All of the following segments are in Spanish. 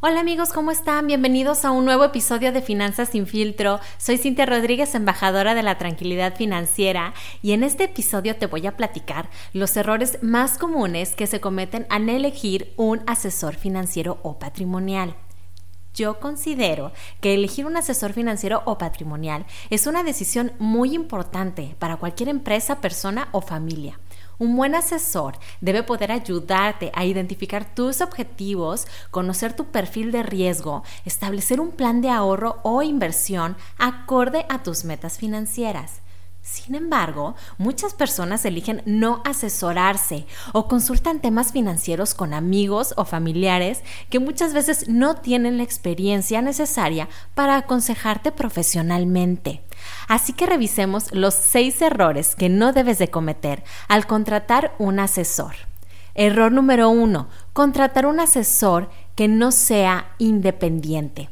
Hola amigos, ¿cómo están? Bienvenidos a un nuevo episodio de Finanzas sin filtro. Soy Cintia Rodríguez, embajadora de la tranquilidad financiera, y en este episodio te voy a platicar los errores más comunes que se cometen al elegir un asesor financiero o patrimonial. Yo considero que elegir un asesor financiero o patrimonial es una decisión muy importante para cualquier empresa, persona o familia. Un buen asesor debe poder ayudarte a identificar tus objetivos, conocer tu perfil de riesgo, establecer un plan de ahorro o inversión acorde a tus metas financieras. Sin embargo, muchas personas eligen no asesorarse o consultan temas financieros con amigos o familiares que muchas veces no tienen la experiencia necesaria para aconsejarte profesionalmente. Así que revisemos los seis errores que no debes de cometer al contratar un asesor. Error número uno, contratar un asesor que no sea independiente.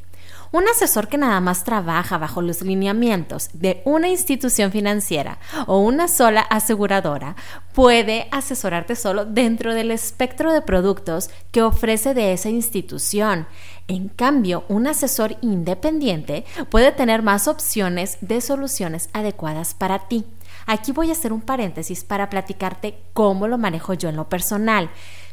Un asesor que nada más trabaja bajo los lineamientos de una institución financiera o una sola aseguradora puede asesorarte solo dentro del espectro de productos que ofrece de esa institución. En cambio, un asesor independiente puede tener más opciones de soluciones adecuadas para ti. Aquí voy a hacer un paréntesis para platicarte cómo lo manejo yo en lo personal.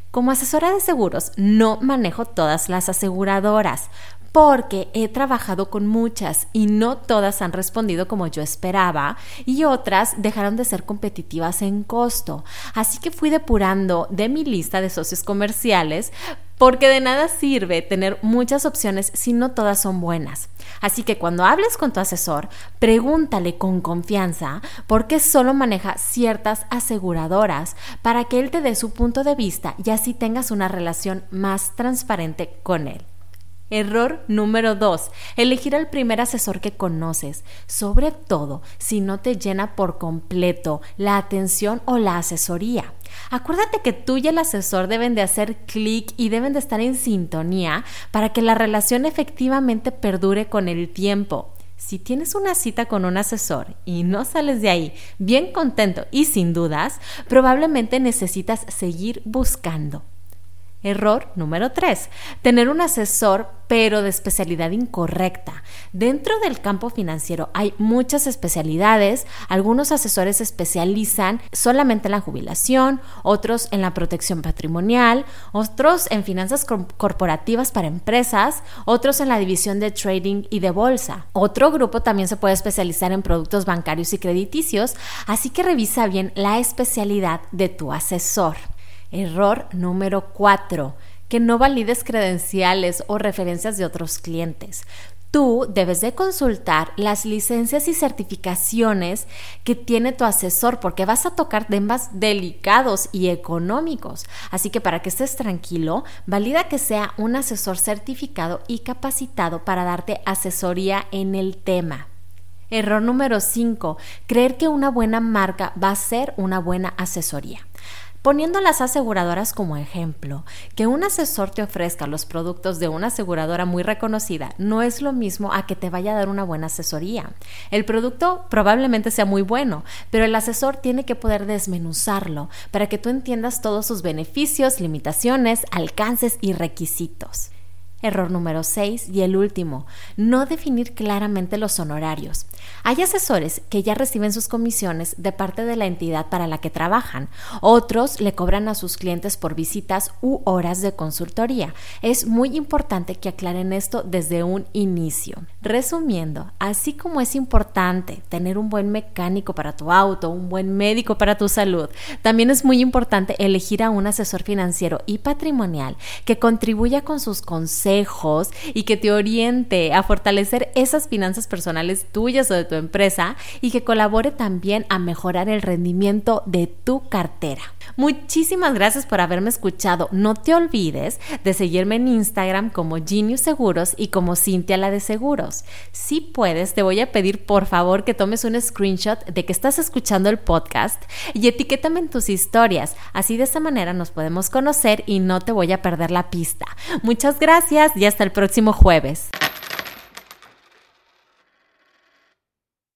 Como asesora de seguros no manejo todas las aseguradoras, porque he trabajado con muchas y no todas han respondido como yo esperaba y otras dejaron de ser competitivas en costo. Así que fui depurando de mi lista de socios comerciales porque de nada sirve tener muchas opciones si no todas son buenas. Así que cuando hables con tu asesor, pregúntale con confianza por qué solo maneja ciertas aseguradoras para que él te dé su punto de vista y así tengas una relación más transparente con él. Error número 2. Elegir al primer asesor que conoces, sobre todo si no te llena por completo la atención o la asesoría. Acuérdate que tú y el asesor deben de hacer clic y deben de estar en sintonía para que la relación efectivamente perdure con el tiempo. Si tienes una cita con un asesor y no sales de ahí bien contento y sin dudas, probablemente necesitas seguir buscando. Error número 3. Tener un asesor pero de especialidad incorrecta. Dentro del campo financiero hay muchas especialidades. Algunos asesores se especializan solamente en la jubilación, otros en la protección patrimonial, otros en finanzas corporativas para empresas, otros en la división de trading y de bolsa. Otro grupo también se puede especializar en productos bancarios y crediticios, así que revisa bien la especialidad de tu asesor. Error número 4. Que no valides credenciales o referencias de otros clientes. Tú debes de consultar las licencias y certificaciones que tiene tu asesor porque vas a tocar temas delicados y económicos. Así que para que estés tranquilo, valida que sea un asesor certificado y capacitado para darte asesoría en el tema. Error número 5. Creer que una buena marca va a ser una buena asesoría. Poniendo las aseguradoras como ejemplo, que un asesor te ofrezca los productos de una aseguradora muy reconocida no es lo mismo a que te vaya a dar una buena asesoría. El producto probablemente sea muy bueno, pero el asesor tiene que poder desmenuzarlo para que tú entiendas todos sus beneficios, limitaciones, alcances y requisitos. Error número 6 y el último, no definir claramente los honorarios. Hay asesores que ya reciben sus comisiones de parte de la entidad para la que trabajan. Otros le cobran a sus clientes por visitas u horas de consultoría. Es muy importante que aclaren esto desde un inicio. Resumiendo, así como es importante tener un buen mecánico para tu auto, un buen médico para tu salud, también es muy importante elegir a un asesor financiero y patrimonial que contribuya con sus consejos y que te oriente a fortalecer esas finanzas personales tuyas o de tu empresa y que colabore también a mejorar el rendimiento de tu cartera. Muchísimas gracias por haberme escuchado. No te olvides de seguirme en Instagram como Genius Seguros y como Cintia la de Seguros. Si puedes, te voy a pedir por favor que tomes un screenshot de que estás escuchando el podcast y etiquétame en tus historias. Así de esa manera nos podemos conocer y no te voy a perder la pista. Muchas y hasta el próximo jueves.